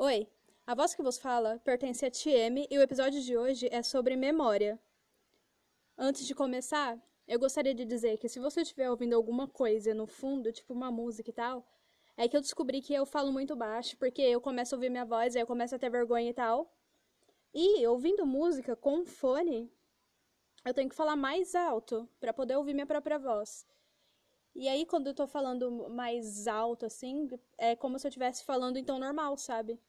Oi, a voz que vos fala pertence a TM e o episódio de hoje é sobre memória. Antes de começar, eu gostaria de dizer que se você estiver ouvindo alguma coisa no fundo, tipo uma música e tal, é que eu descobri que eu falo muito baixo, porque eu começo a ouvir minha voz, aí eu começo a ter vergonha e tal. E ouvindo música com fone, eu tenho que falar mais alto para poder ouvir minha própria voz. E aí, quando eu tô falando mais alto, assim, é como se eu estivesse falando tom normal, sabe?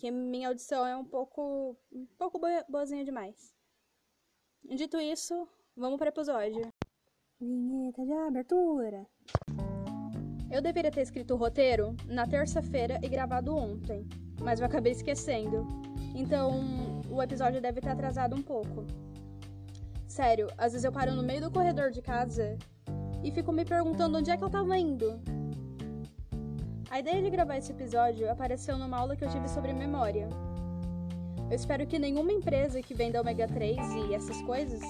Que minha audição é um pouco. um pouco boazinha demais. Dito isso, vamos para o episódio. Vinheta de abertura. Eu deveria ter escrito o roteiro na terça-feira e gravado ontem, mas eu acabei esquecendo. Então, o episódio deve ter atrasado um pouco. Sério, às vezes eu paro no meio do corredor de casa e fico me perguntando onde é que eu tava indo. A ideia de gravar esse episódio apareceu numa aula que eu tive sobre memória. Eu espero que nenhuma empresa que venda ômega 3 e essas coisas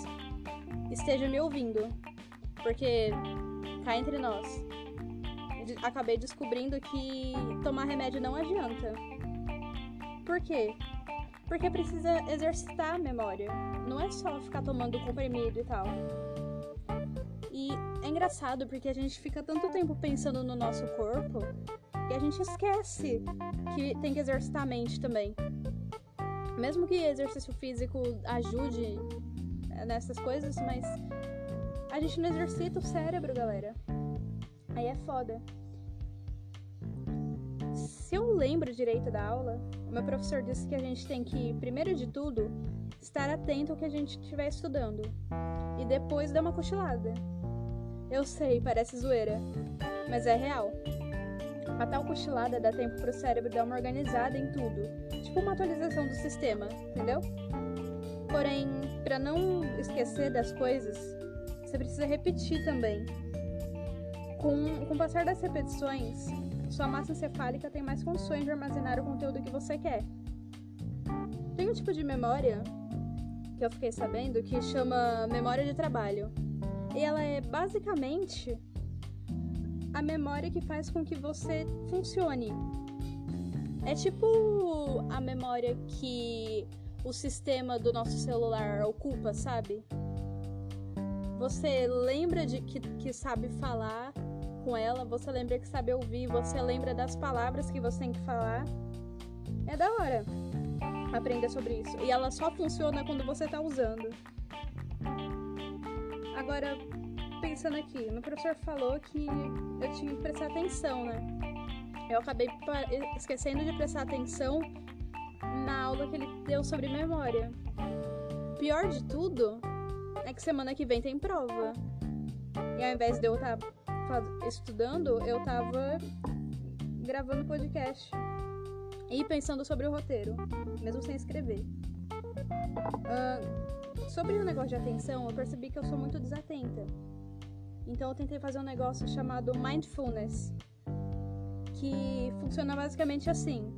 esteja me ouvindo, porque cá entre nós, acabei descobrindo que tomar remédio não adianta. Por quê? Porque precisa exercitar a memória. Não é só ficar tomando comprimido e tal. E é engraçado porque a gente fica tanto tempo pensando no nosso corpo e a gente esquece que tem que exercitar a mente também. Mesmo que exercício físico ajude eh, nessas coisas, mas a gente não exercita o cérebro, galera. Aí é foda se eu lembro direito da aula, o meu professor disse que a gente tem que, primeiro de tudo, estar atento ao que a gente estiver estudando e depois dar uma cochilada. Eu sei, parece zoeira, mas é real. A tal cochilada dá tempo para o cérebro dar uma organizada em tudo, tipo uma atualização do sistema, entendeu? Porém, para não esquecer das coisas, você precisa repetir também. Com, com o passar das repetições, sua massa encefálica tem mais condições de armazenar o conteúdo que você quer. Tem um tipo de memória que eu fiquei sabendo que chama memória de trabalho. E ela é basicamente a memória que faz com que você funcione. É tipo a memória que o sistema do nosso celular ocupa, sabe? Você lembra de que, que sabe falar com ela, você lembra que sabe ouvir, você lembra das palavras que você tem que falar. É da hora aprender sobre isso. E ela só funciona quando você tá usando. Agora, pensando aqui, meu professor falou que eu tinha que prestar atenção, né? Eu acabei esquecendo de prestar atenção na aula que ele deu sobre memória. Pior de tudo é que semana que vem tem prova. E ao invés de eu estar tá estudando, eu tava gravando podcast e pensando sobre o roteiro, mesmo sem escrever. Uh, sobre o negócio de atenção, eu percebi que eu sou muito desatenta. Então eu tentei fazer um negócio chamado mindfulness, que funciona basicamente assim.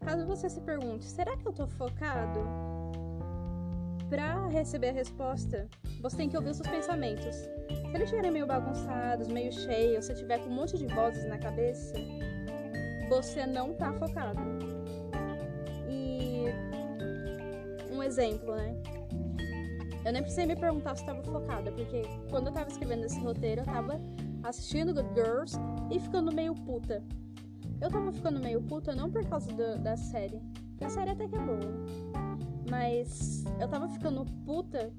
Caso você se pergunte, será que eu tô focado? Para receber a resposta, você tem que ouvir os seus pensamentos. Se eles estiverem meio bagunçados, meio cheios, se tiver com um monte de vozes na cabeça, você não tá focado. E um exemplo, né? Eu nem precisei me perguntar se estava focada, porque quando eu tava escrevendo esse roteiro, eu tava assistindo Good Girls e ficando meio puta. Eu tava ficando meio puta não por causa do, da série, que a série até que é boa. Mas eu tava ficando puta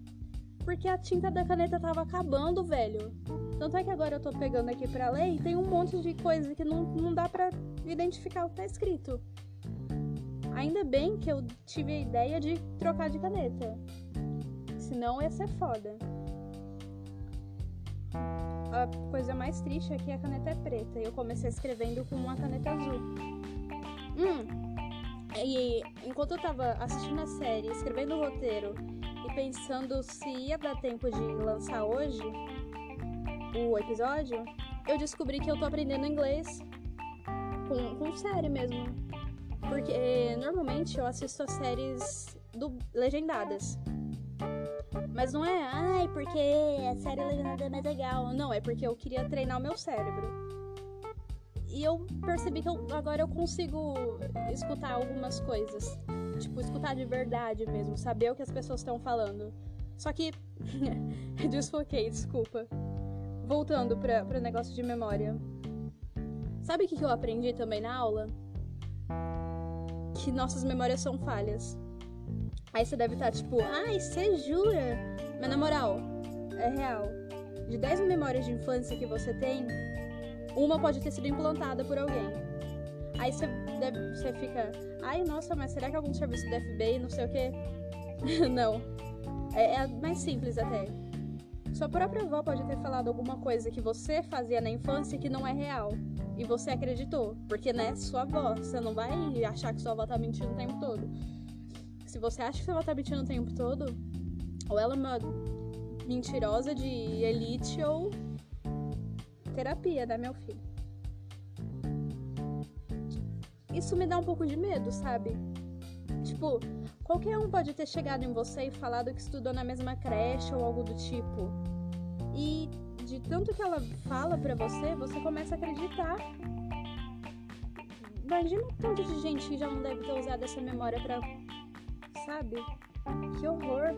porque a tinta da caneta tava acabando, velho. Tanto é que agora eu tô pegando aqui pra ler e tem um monte de coisa que não, não dá pra identificar o que tá escrito. Ainda bem que eu tive a ideia de trocar de caneta. Senão ia ser foda. A coisa mais triste é que a caneta é preta e eu comecei escrevendo com uma caneta azul. Hum, e enquanto eu tava assistindo a série, escrevendo o roteiro e pensando se ia dar tempo de lançar hoje o episódio, eu descobri que eu tô aprendendo inglês com, com série mesmo. Porque normalmente eu assisto as séries do, legendadas. Mas não é, ai, porque a série legendada é mais legal. Não, é porque eu queria treinar o meu cérebro. E eu percebi que eu, agora eu consigo escutar algumas coisas. Tipo, escutar de verdade mesmo, saber o que as pessoas estão falando. Só que. Desfoquei, desculpa. Voltando para o negócio de memória. Sabe o que eu aprendi também na aula? Que nossas memórias são falhas. Aí você deve estar tipo, ai, você jura? Mas na moral, é real. De 10 memórias de infância que você tem, uma pode ter sido implantada por alguém. Aí você, deve, você fica, ai, nossa, mas será que algum serviço do FBI, não sei o quê? não. É, é mais simples até. Sua própria avó pode ter falado alguma coisa que você fazia na infância que não é real. E você acreditou. Porque, né, sua avó. Você não vai achar que sua avó tá mentindo o tempo todo. Se você acha que sua avó tá mentindo o tempo todo, ou ela é uma mentirosa de elite ou terapia, né, meu filho? Isso me dá um pouco de medo, sabe? Tipo, qualquer um pode ter chegado em você e falado que estudou na mesma creche ou algo do tipo. E de tanto que ela fala pra você, você começa a acreditar. Imagina o tanto de gente que já não deve ter usado essa memória pra. Sabe? Que horror!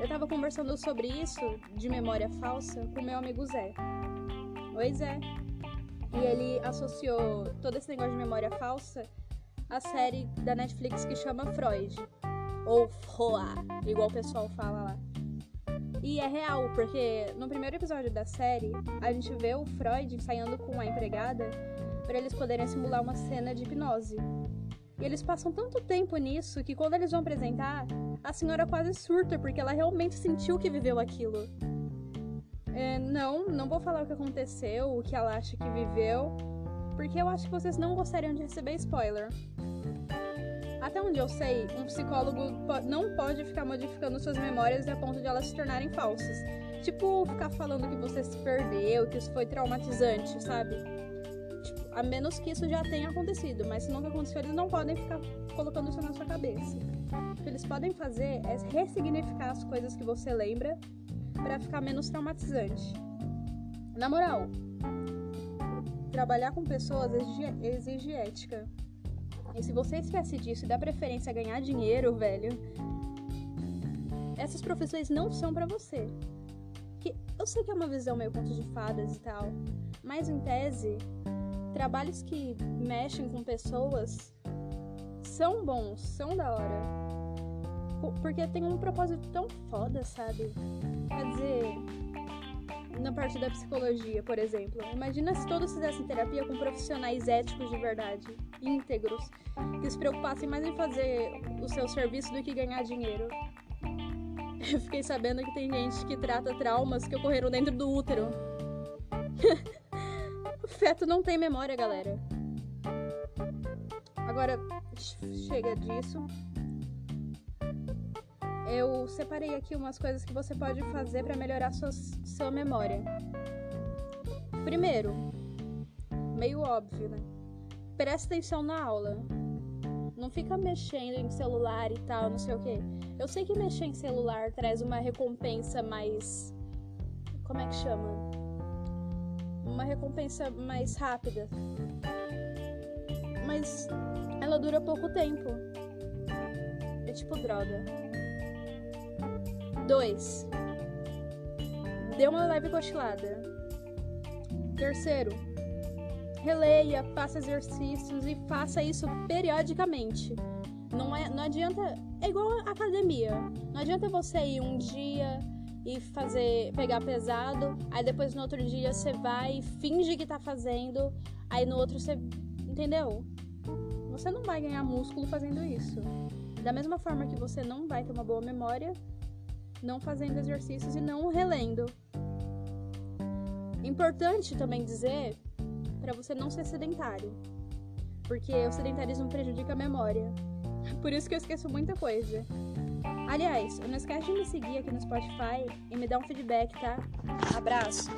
Eu tava conversando sobre isso, de memória falsa, com meu amigo Zé. Oi, Zé. E ele associou todo esse negócio de memória falsa à série da Netflix que chama Freud. Ou Froa, igual o pessoal fala lá. E é real, porque no primeiro episódio da série, a gente vê o Freud ensaiando com a empregada para eles poderem simular uma cena de hipnose. E eles passam tanto tempo nisso que quando eles vão apresentar, a senhora quase surta porque ela realmente sentiu que viveu aquilo. É, não, não vou falar o que aconteceu, o que ela acha que viveu, porque eu acho que vocês não gostariam de receber spoiler. Até onde eu sei, um psicólogo não pode ficar modificando suas memórias a ponto de elas se tornarem falsas. Tipo, ficar falando que você se perdeu, que isso foi traumatizante, sabe? A menos que isso já tenha acontecido, mas se nunca aconteceu, eles não podem ficar colocando isso na sua cabeça. O que eles podem fazer é ressignificar as coisas que você lembra para ficar menos traumatizante. Na moral, trabalhar com pessoas exige, exige ética. E se você esquece disso e dá preferência a ganhar dinheiro, velho, essas profissões não são para você. Que eu sei que é uma visão meio conto de fadas e tal, mas em tese, trabalhos que mexem com pessoas são bons, são da hora. Porque tem um propósito tão foda, sabe? Quer dizer, na parte da psicologia, por exemplo. Imagina se todos fizessem terapia com profissionais éticos de verdade, íntegros, que se preocupassem mais em fazer o seu serviço do que ganhar dinheiro. Eu fiquei sabendo que tem gente que trata traumas que ocorreram dentro do útero. feto não tem memória, galera. Agora, chega disso eu separei aqui umas coisas que você pode fazer para melhorar sua, sua memória. Primeiro, meio óbvio, né? Presta atenção na aula. Não fica mexendo em celular e tal, não sei o que. Eu sei que mexer em celular traz uma recompensa mais. Como é que chama? Uma recompensa mais rápida. Mas ela dura pouco tempo. É tipo droga. 2. Dê uma leve cochilada. Terceiro, releia, faça exercícios e faça isso periodicamente. Não, é, não adianta. É igual a academia. Não adianta você ir um dia e fazer. pegar pesado, aí depois no outro dia você vai e finge que tá fazendo, aí no outro você. Entendeu? Você não vai ganhar músculo fazendo isso. Da mesma forma que você não vai ter uma boa memória, não fazendo exercícios e não relendo. Importante também dizer para você não ser sedentário, porque o sedentarismo prejudica a memória. Por isso que eu esqueço muita coisa. Aliás, não esquece de me seguir aqui no Spotify e me dar um feedback, tá? Abraço!